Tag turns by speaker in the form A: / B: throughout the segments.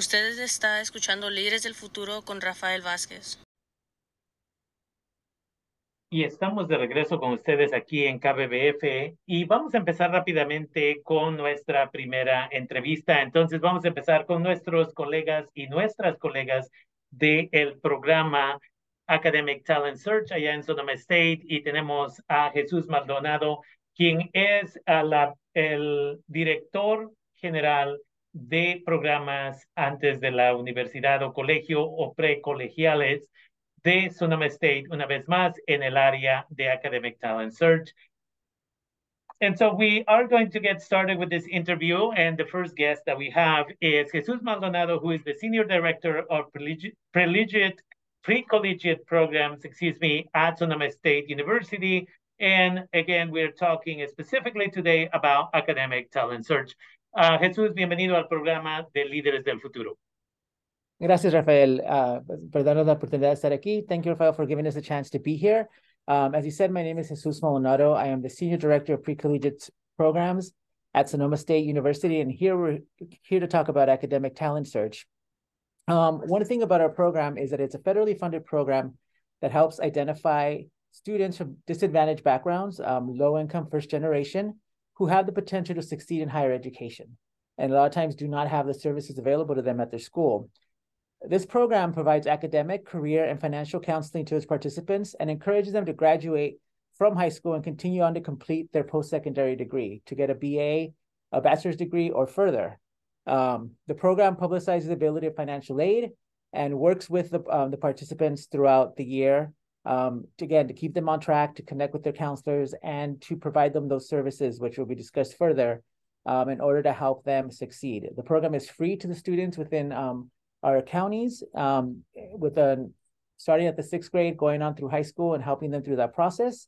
A: Ustedes está escuchando Líderes del Futuro con Rafael Vázquez.
B: Y estamos de regreso con ustedes aquí en KBBF y vamos a empezar rápidamente con nuestra primera entrevista. Entonces vamos a empezar con nuestros colegas y nuestras colegas del programa Academic Talent Search allá en Sonoma State y tenemos a Jesús Maldonado, quien es la, el director general de programas antes de la universidad o colegio o precolegiales de Sonoma State, una vez más en el área de Academic Talent Search. And so we are going to get started with this interview. And the first guest that we have is Jesus Maldonado, who is the Senior Director of Pre-Collegiate Programs, excuse me, at Sonoma State University. And again, we're talking specifically today about academic talent search. Uh, Jesús, bienvenido al programa de Líderes del Futuro.
C: Gracias, Rafael, uh, por darnos la oportunidad de estar aquí. Thank you, Rafael, for giving us a chance to be here. Um, as you said, my name is Jesus Maldonado. I am the Senior Director of Pre-Collegiate Programs at Sonoma State University, and here we're here to talk about academic talent search. Um, one thing about our program is that it's a federally funded program that helps identify students from disadvantaged backgrounds, um, low income first generation, who have the potential to succeed in higher education and a lot of times do not have the services available to them at their school. This program provides academic, career, and financial counseling to its participants and encourages them to graduate from high school and continue on to complete their post-secondary degree to get a BA, a bachelor's degree, or further. Um, the program publicizes the ability of financial aid and works with the, um, the participants throughout the year um, to, again, to keep them on track, to connect with their counselors, and to provide them those services, which will be discussed further, um, in order to help them succeed. The program is free to the students within um, our counties, um, with a starting at the sixth grade, going on through high school, and helping them through that process.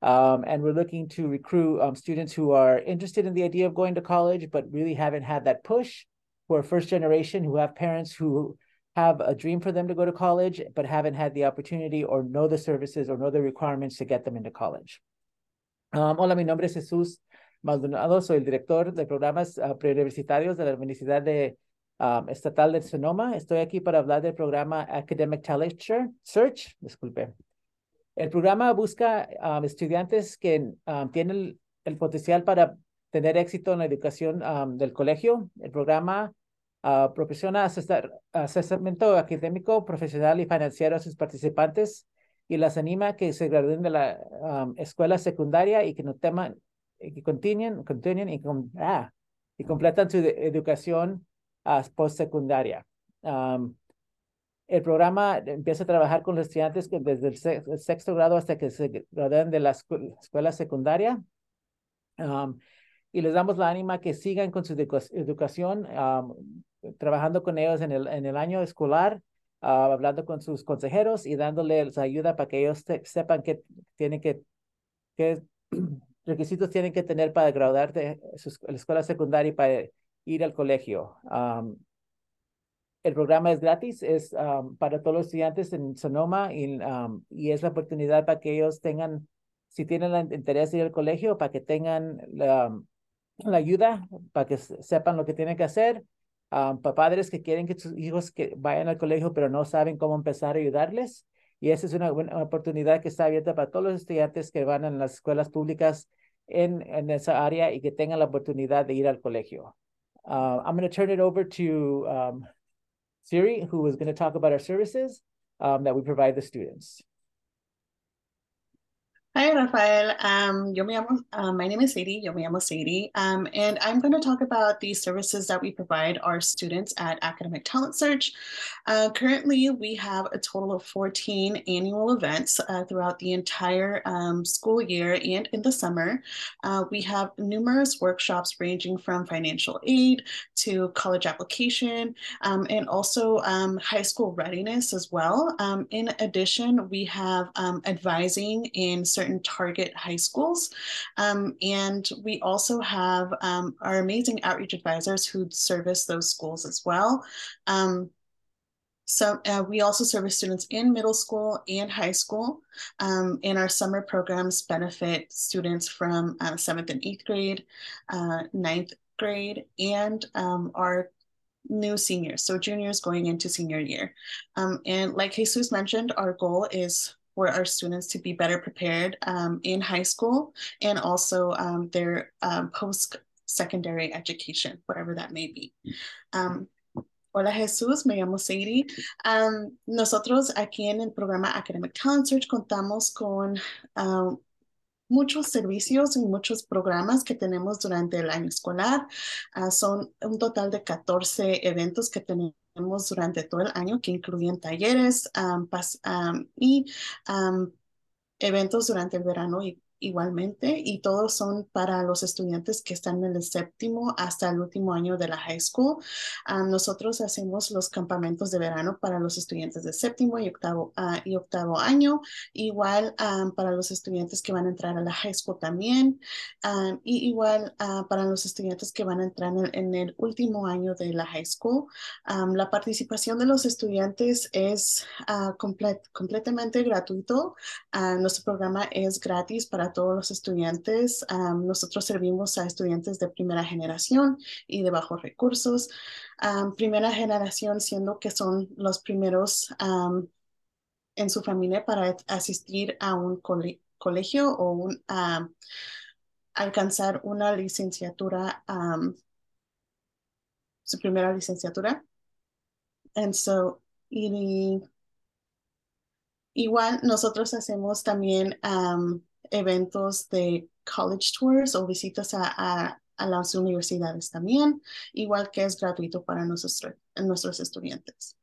C: Um, and we're looking to recruit um, students who are interested in the idea of going to college, but really haven't had that push, who are first generation, who have parents who have a dream for them to go to college, but haven't had the opportunity or know the services or know the requirements to get them into college. Um, hola, mi nombre es Jesús Maldonado, soy el director de programas uh, preuniversitarios de la Universidad de, um, Estatal de Sonoma. Estoy aquí para hablar del programa Academic Talent Search. Disculpe. El programa busca um, estudiantes que um, tienen el, el, potencial para tener éxito en la educación um, del colegio. El programa uh, proporciona asesoramiento académico, profesional y financiero a sus participantes y las anima a que se gradúen de la um, escuela secundaria y que no teman, que continúen, continúen y, com, ah, y completan su educación uh, postsecundaria. Um, el programa empieza a trabajar con los estudiantes desde el, sexto grado hasta que se gradúen de la escuela secundaria. Um, y les damos la ánima que sigan con su educación, um, trabajando con ellos en el, en el año escolar, uh, hablando con sus consejeros y dándoles ayuda para que ellos sepan que tienen que, qué requisitos tienen que tener para graduar de la escuela secundaria y para ir al colegio. El programa es gratis, es para todos los estudiantes en Sonoma y, y es la oportunidad para que ellos tengan, si tienen el interés de ir al colegio, para que tengan la, la ayuda, para que sepan lo que tienen que hacer um, padres que quieren que sus hijos que vayan al colegio, pero no saben cómo empezar a ayudarles. Y esa es una buena oportunidad que está abierta para todos los estudiantes que van en las escuelas públicas en, en esa área y que tengan la oportunidad de ir al colegio. Uh, I'm going to turn it over to um, Siri, who is going to talk about our services um, that we provide the students.
D: Hi, Rafael. Um, yo me llamo, um, my name is Sadie. Yo me llamo Sadie. Um, and I'm going to talk about the services that we provide our students at Academic Talent Search. Uh, currently, we have a total of 14 annual events uh, throughout the entire um, school year and in the summer. Uh, we have numerous workshops ranging from financial aid to college application um, and also um, high school readiness as well. in addition, we have advising in certain certain target high schools. Um, and we also have um, our amazing outreach advisors who service those schools as well. Um, so uh, we also service students in middle school and high school. Um, and our summer programs benefit students from uh, seventh and eighth grade, uh, ninth grade, and um, our new seniors, so juniors going into senior year. Um, and like Jesus mentioned, our goal is for our students to be better prepared um, in high school and also um, their um, post-secondary education, whatever that may be. Um, hola Jesús, me llamo Sadie. Um, nosotros aquí en el programa Academic Talent Search contamos con um, muchos servicios y muchos programas que tenemos durante el año escolar. Uh, son un total de 14 eventos que tenemos durante todo el año que incluyen talleres um, um, y um, eventos durante el verano y igualmente y todos son para los estudiantes que están en el séptimo hasta el último año de la high school. Um, nosotros hacemos los campamentos de verano para los estudiantes de séptimo y octavo, uh, y octavo año, igual um, para los estudiantes que van a entrar a la high school también, um, y igual uh, para los estudiantes que van a entrar en el, en el último año de la high school. la participación de los estudiantes es uh, complet completamente gratuito. nuestro programa es gratis para todos los estudiantes. nosotros servimos a estudiantes de primera generación y de bajos recursos. primera generación siendo que son los primeros en su familia para asistir a un colegio o un, alcanzar una licenciatura, su primera licenciatura. And so, y, igual nosotros hacemos también eventos de college tours o visitas a, a, a, las universidades también, igual que es gratuito para nuestros, nuestros estudiantes.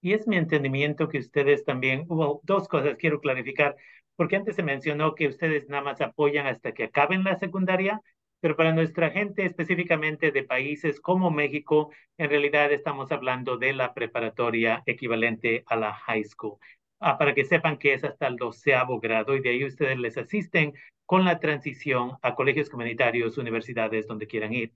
B: Y es mi entendimiento que ustedes también, hubo dos cosas quiero clarificar, porque antes se mencionó que ustedes nada más apoyan hasta que acaben la secundaria, pero para nuestra gente específicamente de países como México, en realidad estamos hablando de la preparatoria equivalente a la high school. Ah, para que sepan que es hasta el doceavo grado y de ahí ustedes les asisten con la transición a colegios comunitarios, universidades, donde quieran ir.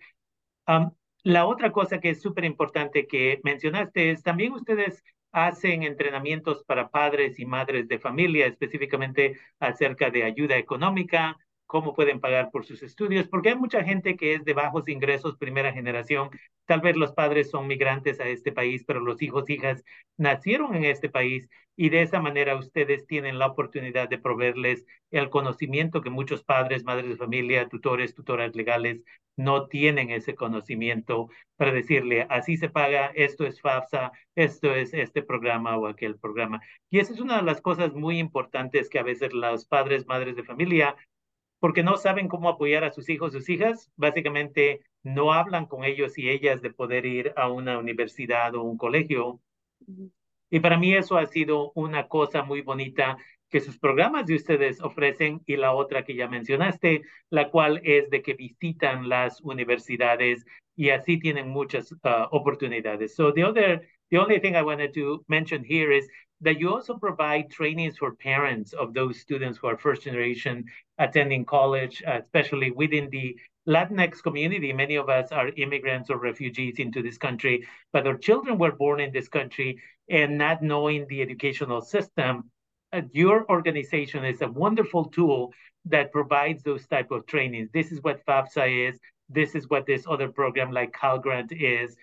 B: la otra cosa que es súper importante que mencionaste es también ustedes hacen entrenamientos para padres y madres de familia, específicamente acerca de ayuda económica, cómo pueden pagar por sus estudios, porque hay mucha gente que es de bajos ingresos, primera generación. Tal vez los padres son migrantes a este país, pero los hijos, hijas nacieron en este país y de esa manera ustedes tienen la oportunidad de proveerles el conocimiento que muchos padres, madres de familia, tutores, tutoras legales no tienen ese conocimiento para decirle, así se paga, esto es FAFSA, esto es este programa o aquel programa. Y esa es una de las cosas muy importantes que a veces los padres, madres de familia porque no saben cómo apoyar a sus hijos, sus hijas, básicamente no hablan con ellos y ellas de poder ir a una universidad o un colegio. Y para mí eso ha sido una cosa muy bonita que sus programas de ustedes ofrecen y la otra que ya mencionaste, la cual es de que visitan las universidades y así tienen muchas uh, oportunidades. So the other, the only thing I wanted to mention here is that you also provide trainings for parents of those students who are first generation attending college, uh, especially within the Latinx community. Many of us are immigrants or refugees into this country, but our children were born in this country and not knowing the educational system. Uh, your organization is a wonderful tool that provides those type of trainings. This is what FAFSA is. This is what this other program like CalGrant is.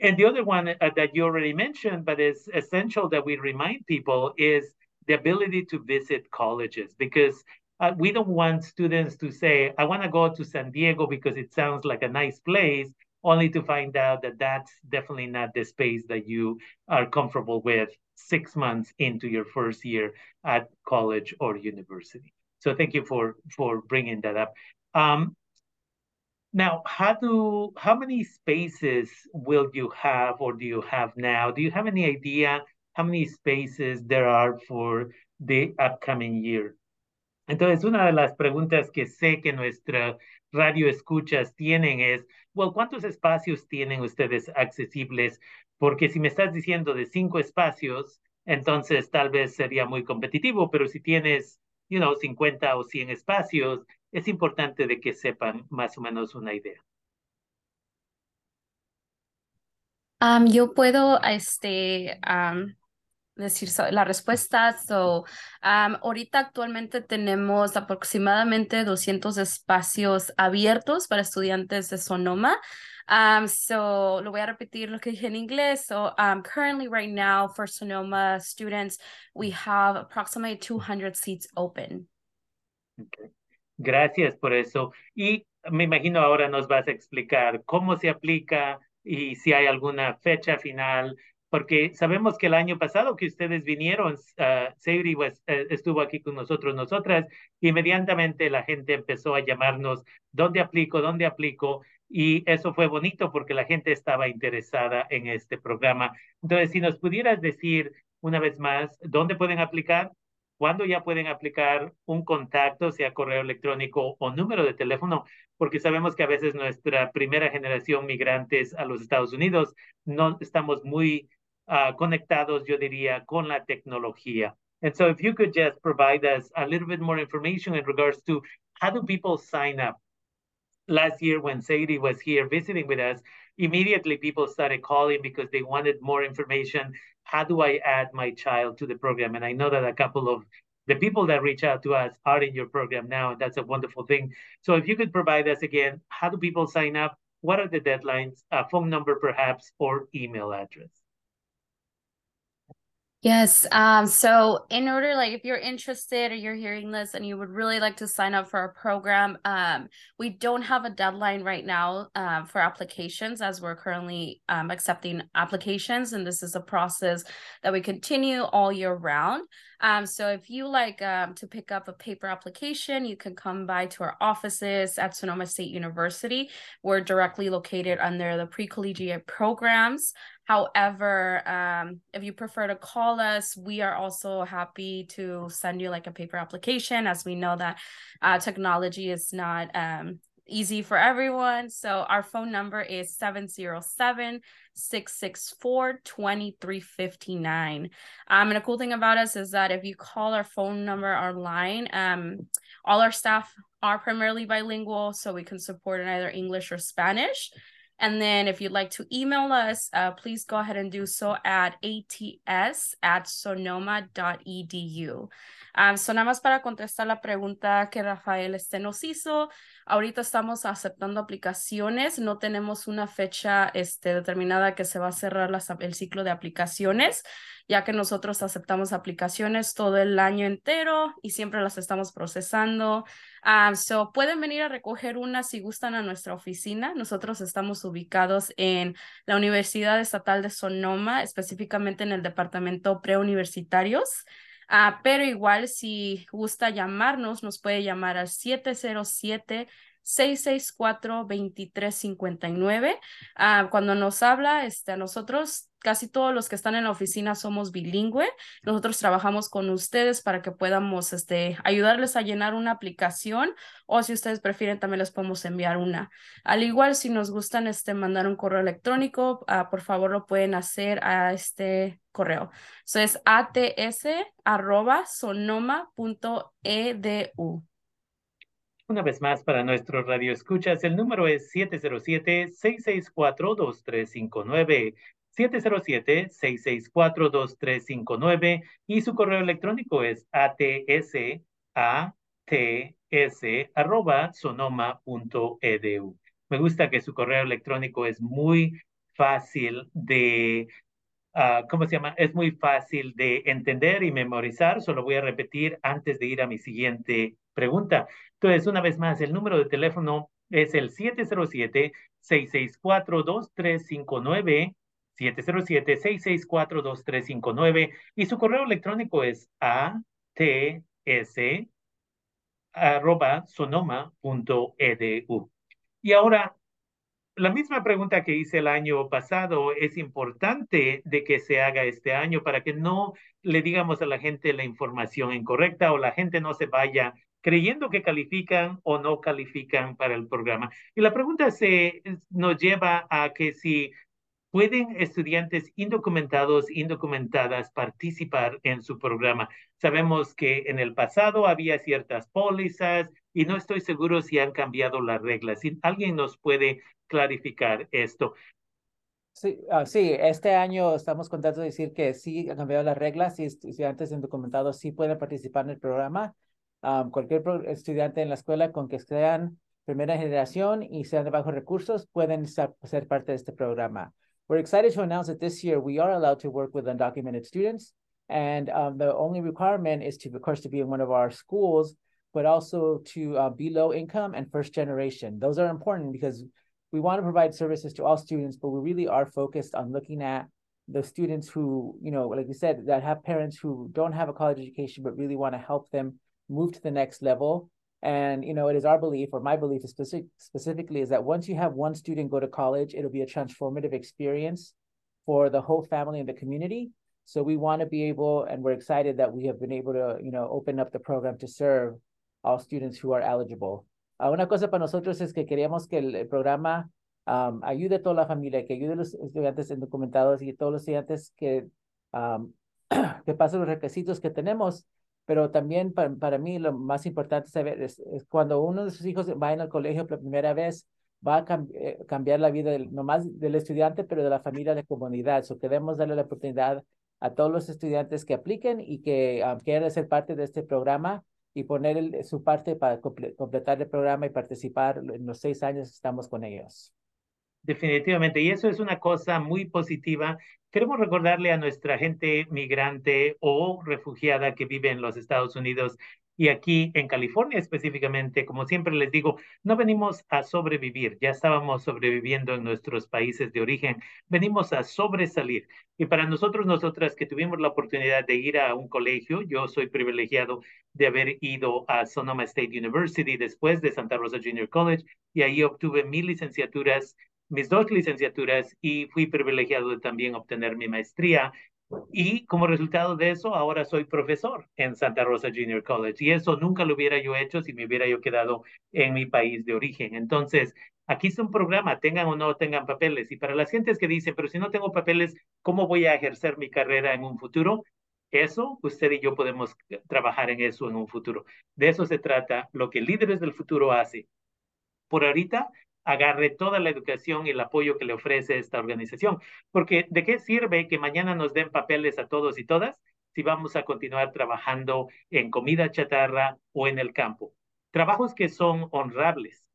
B: And the other one uh, that you already mentioned, but is essential that we remind people is the ability to visit colleges because uh, we don't want students to say, I want to go to San Diego because it sounds like a nice place, only to find out that that's definitely not the space that you are comfortable with six months into your first year at college or university. So thank you for for bringing that up. Um, now, how do how many spaces will you have or do you have now? Do you have any idea how many spaces there are for the upcoming year? Entonces, una de las preguntas que sé que nuestra radio escuchas tienen es, well, ¿cuántos espacios tienen ustedes accesibles? Porque si me estás diciendo de cinco espacios, entonces tal vez sería muy competitivo, pero si tienes, you know, 50 o 100 espacios, es importante de que sepan más o menos una idea.
E: Um, yo puedo este, um, decir la respuesta. So, um, ahorita actualmente tenemos aproximadamente 200 espacios abiertos para estudiantes de Sonoma. Um, so lo voy a repetir lo que dije en inglés. So um, currently right now for Sonoma students, we have approximately 200 seats open.
B: Okay. Gracias por eso. Y me imagino ahora nos vas a explicar cómo se aplica y si hay alguna fecha final, porque sabemos que el año pasado que ustedes vinieron, uh, Seiri pues, uh, estuvo aquí con nosotros, nosotras, inmediatamente la gente empezó a llamarnos, ¿dónde aplico? ¿Dónde aplico? Y eso fue bonito porque la gente estaba interesada en este programa. Entonces, si nos pudieras decir una vez más, ¿dónde pueden aplicar? ¿Cuándo ya pueden aplicar un contacto, sea correo electrónico o número de teléfono? Porque sabemos que a veces nuestra primera generación migrantes a los Estados Unidos no estamos muy uh, conectados, yo diría, con la tecnología. And so if you could just provide us a little bit more information in regards to how do people sign up? last year when Sadie was here visiting with us, immediately people started calling because they wanted more information. How do I add my child to the program? And I know that a couple of the people that reach out to us are in your program now, and that's a wonderful thing. So if you could provide us again, how do people sign up? What are the deadlines? A phone number, perhaps, or email address?
E: Yes. Um, so in order, like if you're interested or you're hearing this and you would really like to sign up for our program, um, we don't have a deadline right now um, for applications as we're currently um, accepting applications. And this is a process that we continue all year round. Um, so if you like um, to pick up a paper application, you can come by to our offices at Sonoma State University. We're directly located under the pre-collegiate programs. However, um, if you prefer to call us, we are also happy to send you like a paper application as we know that uh, technology is not um, easy for everyone. So our phone number is 707 664 2359. Um, and a cool thing about us is that if you call our phone number our line, um, all our staff are primarily bilingual, so we can support in either English or Spanish. And then if you'd like to email us, uh, please go ahead and do so at ats at sonoma.edu. Um, so nada más para contestar la pregunta que Rafael este nos hizo. Ahorita estamos aceptando aplicaciones. No tenemos una fecha este, determinada que se va a cerrar el ciclo de aplicaciones, ya que nosotros aceptamos aplicaciones todo el año entero y siempre las estamos procesando. Um, so pueden venir a recoger una si gustan a nuestra oficina. Nosotros estamos ubicados en la Universidad Estatal de Sonoma, específicamente en el departamento preuniversitarios. Uh, pero igual si gusta llamarnos, nos puede llamar al 707 664-2359. Uh, cuando nos habla, este, nosotros, casi todos los que están en la oficina somos bilingüe. Nosotros trabajamos con ustedes para que podamos este, ayudarles a llenar una aplicación o si ustedes prefieren también les podemos enviar una. Al igual, si nos gustan este, mandar un correo electrónico, uh, por favor lo pueden hacer a este correo. Eso es ats arroba sonoma.edu.
B: Una vez más, para nuestro radio escuchas, el número es 707-664-2359. 707-664-2359 y su correo electrónico es ats@sonoma.edu. Me gusta que su correo electrónico es muy fácil de Uh, ¿cómo se llama? Es muy fácil de entender y memorizar. Solo voy a repetir antes de ir a mi siguiente pregunta. Entonces, una vez más, el número de teléfono es el 707-664-2359. 707-664-2359 y su correo electrónico es ats arroba sonoma.edu. Y ahora la misma pregunta que hice el año pasado es importante de que se haga este año para que no le digamos a la gente la información incorrecta o la gente no se vaya creyendo que califican o no califican para el programa. Y la pregunta se nos lleva a que si ¿Pueden estudiantes indocumentados, indocumentadas participar en su programa? Sabemos que en el pasado había ciertas pólizas y no estoy seguro si han cambiado las reglas. Si alguien nos puede clarificar esto.
C: Sí, uh, sí, este año estamos contentos de decir que sí han cambiado las reglas y estudiantes indocumentados sí pueden participar en el programa. Um, cualquier estudiante en la escuela con que sean primera generación y sean de bajos recursos pueden ser, parte de este programa. We're excited to announce that this year we are allowed to work with undocumented students. And um, the only requirement is to, of course, to be in one of our schools, but also to uh, be low income and first generation. Those are important because we want to provide services to all students, but we really are focused on looking at the students who, you know, like you said, that have parents who don't have a college education, but really want to help them move to the next level. And, you know, it is our belief, or my belief specific, specifically, is that once you have one student go to college, it'll be a transformative experience for the whole family and the community. So we want to be able, and we're excited that we have been able to, you know, open up the program to serve all students who are eligible. Uh, una cosa para nosotros es que queríamos que el, el programa um, ayude a toda la familia, que ayude a los estudiantes indocumentados y a todos los estudiantes que, um, que pasen los requisitos que tenemos. Pero también para, para mí lo más importante es, es, cuando uno de sus hijos va al colegio por primera vez, va a cambi eh, cambiar la vida no más del estudiante, pero de la familia, de la comunidad. So queremos darle la oportunidad a todos los estudiantes que apliquen y que um, quieran ser parte de este programa y poner el, su parte para comple completar el programa y participar en los seis años que estamos con ellos.
B: Definitivamente, y eso es una cosa muy positiva. Queremos recordarle a nuestra gente migrante o refugiada que vive en los Estados Unidos y aquí en California específicamente, como siempre les digo, no venimos a sobrevivir, ya estábamos sobreviviendo en nuestros países de origen, venimos a sobresalir. Y para nosotros, nosotras que tuvimos la oportunidad de ir a un colegio, yo soy privilegiado de haber ido a Sonoma State University después de Santa Rosa Junior College y ahí obtuve mis licenciaturas mis dos licenciaturas y fui privilegiado de también obtener mi maestría y como resultado de eso, ahora soy profesor en Santa Rosa Junior College. Y eso nunca lo hubiera yo hecho si me hubiera yo quedado en mi país de origen. Entonces, aquí es un programa, tengan o no tengan papeles. Y para las gentes que dicen, pero si no tengo papeles, ¿cómo voy a ejercer mi carrera en un futuro? Eso, usted y yo podemos trabajar en eso en un futuro. De eso se trata lo que Líderes del Futuro hace. Por ahorita, agarre toda la educación y el apoyo que le ofrece esta organización. Porque ¿de qué sirve que mañana nos den papeles a todos y todas si vamos a continuar trabajando en comida chatarra o en el campo? Trabajos que son honrables,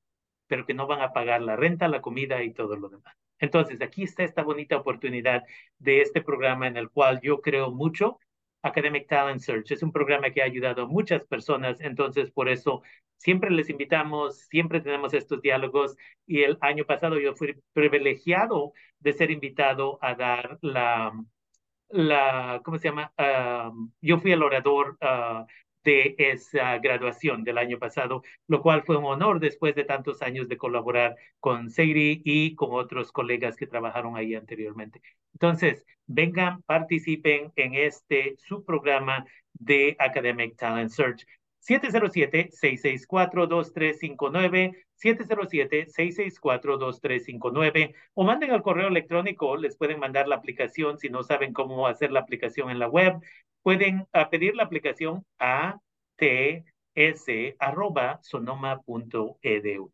B: pero que no van a pagar la renta, la comida y todo lo demás. Entonces, aquí está esta bonita oportunidad de este programa en el cual yo creo mucho Academic Talent Search. Es un programa que ha ayudado a muchas personas, entonces por eso siempre les invitamos, siempre tenemos estos diálogos y el año pasado yo fui privilegiado de ser invitado a dar la, la ¿cómo se llama? Yo fui el orador uh, de esa graduación del año pasado, lo cual fue un honor después de tantos años de colaborar con Seiri y con otros colegas que trabajaron ahí anteriormente. Entonces, vengan, participen en este subprograma de Academic Talent Search. 707-664-2359, 707-664-2359 o manden al correo electrónico, les pueden mandar la aplicación si no saben cómo hacer la aplicación en la web, pueden uh, pedir la aplicación a ts.sonoma.edu.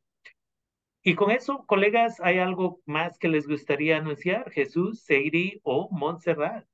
B: Y con eso, colegas, ¿hay algo más que les gustaría anunciar? Jesús, Seiri o Montserrat.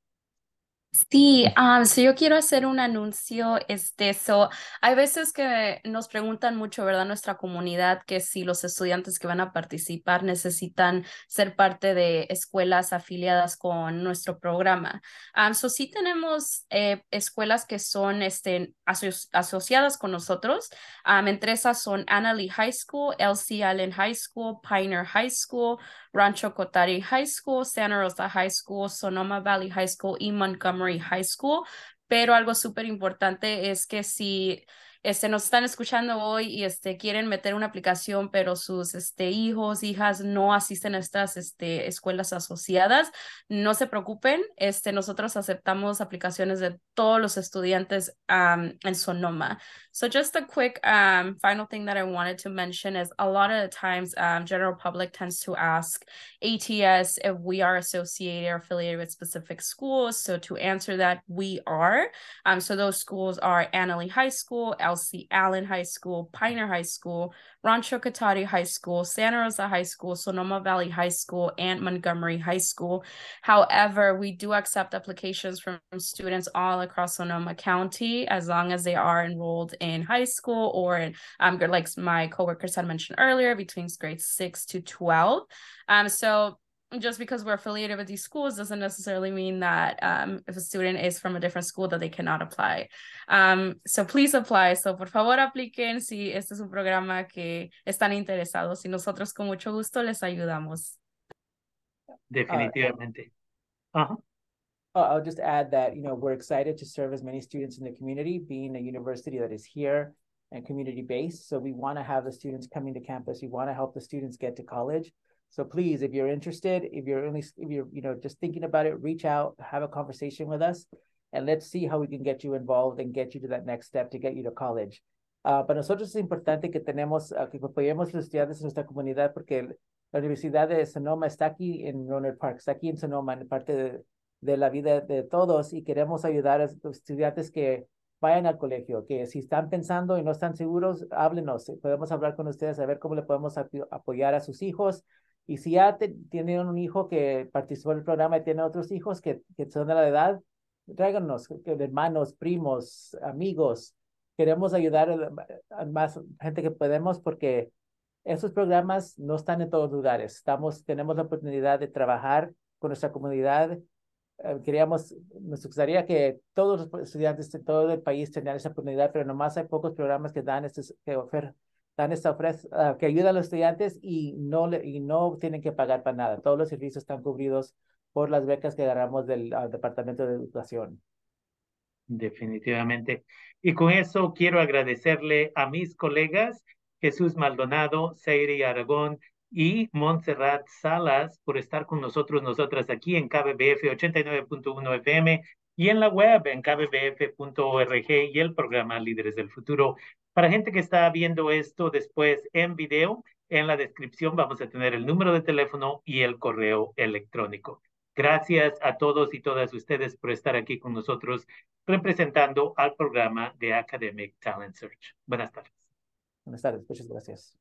E: Sí, um, yo quiero hacer un anuncio, este, so, hay veces que nos preguntan mucho, ¿verdad? Nuestra comunidad, que si los estudiantes que van a participar necesitan ser parte de escuelas afiliadas con nuestro programa. Um, so sí tenemos eh, escuelas que son, este, aso asociadas con nosotros. Um, entre esas son Annalee High School, LC Allen High School, Pioneer High School, Rancho Cotari High School, Santa Rosa High School, Sonoma Valley High School y Montgomery High School. Pero algo súper importante es que si este, nos están escuchando hoy y este, quieren meter una aplicación, pero sus este, hijos, hijas no asisten a estas este, escuelas asociadas, no se preocupen. Este, nosotros aceptamos aplicaciones de todos los estudiantes um, en Sonoma. So just a quick um, final thing that I wanted to mention is a lot of the times um, general public tends to ask ATS if we are associated or affiliated with specific schools. So to answer that, we are. Um, so those schools are Annalee High School, Kelsey, Allen High School, Pioneer High School, Rancho Cotati High School, Santa Rosa High School, Sonoma Valley High School, and Montgomery High School. However, we do accept applications from students all across Sonoma County as long as they are enrolled in high school or in, um, like my coworkers had mentioned earlier, between grades 6 to 12. Um, so just because we're affiliated with these schools doesn't necessarily mean that um, if a student is from a different school that they cannot apply. Um, so please apply. So por favor apliquen si este es un programa que están interesados y nosotros con mucho gusto les ayudamos.
B: Definitivamente. Uh, uh-huh.
C: I'll just add that, you know, we're excited to serve as many students in the community, being a university that is here and community based. So we want to have the students coming to campus. We want to help the students get to college. So please, if you're interested, if you're only if you're you know just thinking about it, reach out, have a conversation with us, and let's see how we can get you involved and get you to that next step to get you to college. Uh, para nosotros es importante que tenemos uh, que apoyemos los estudiantes en nuestra comunidad porque la Universidad de Sonoma está aquí en Ronald Park, está aquí en Sonoma, en parte de, de la vida de todos y queremos ayudar a los estudiantes que vayan al colegio, que si están pensando y no están seguros, háblenos, podemos hablar con ustedes a ver cómo le podemos apoyar a sus hijos, y si ya tienen un hijo que participó en el programa y tiene otros hijos que, que son de la edad, tráiganos, hermanos, primos, amigos. Queremos ayudar a, más gente que podemos porque esos programas no están en todos lugares. Estamos, tenemos la oportunidad de trabajar con nuestra comunidad. Eh, queríamos, nos gustaría que todos los estudiantes de todo el país tengan esa oportunidad, pero nomás hay pocos programas que dan estos, que ofrecen dan esta ofrece, uh, que ayuda a los estudiantes y no, le, y no tienen que pagar para nada. Todos los servicios están cubridos por las becas que agarramos del uh, Departamento de Educación.
B: Definitivamente. Y con eso quiero agradecerle a mis colegas Jesús Maldonado, Seiri Aragón y Montserrat Salas por estar con nosotros, nosotras aquí en KBBF 89.1 FM y en la web en kbbf.org y el programa Líderes del Futuro. Para gente que está viendo esto después en video, en la descripción vamos a tener el número de teléfono y el correo electrónico. Gracias a todos y todas ustedes por estar aquí con nosotros representando al programa de Academic Talent Search. Buenas tardes.
C: Buenas tardes, muchas gracias.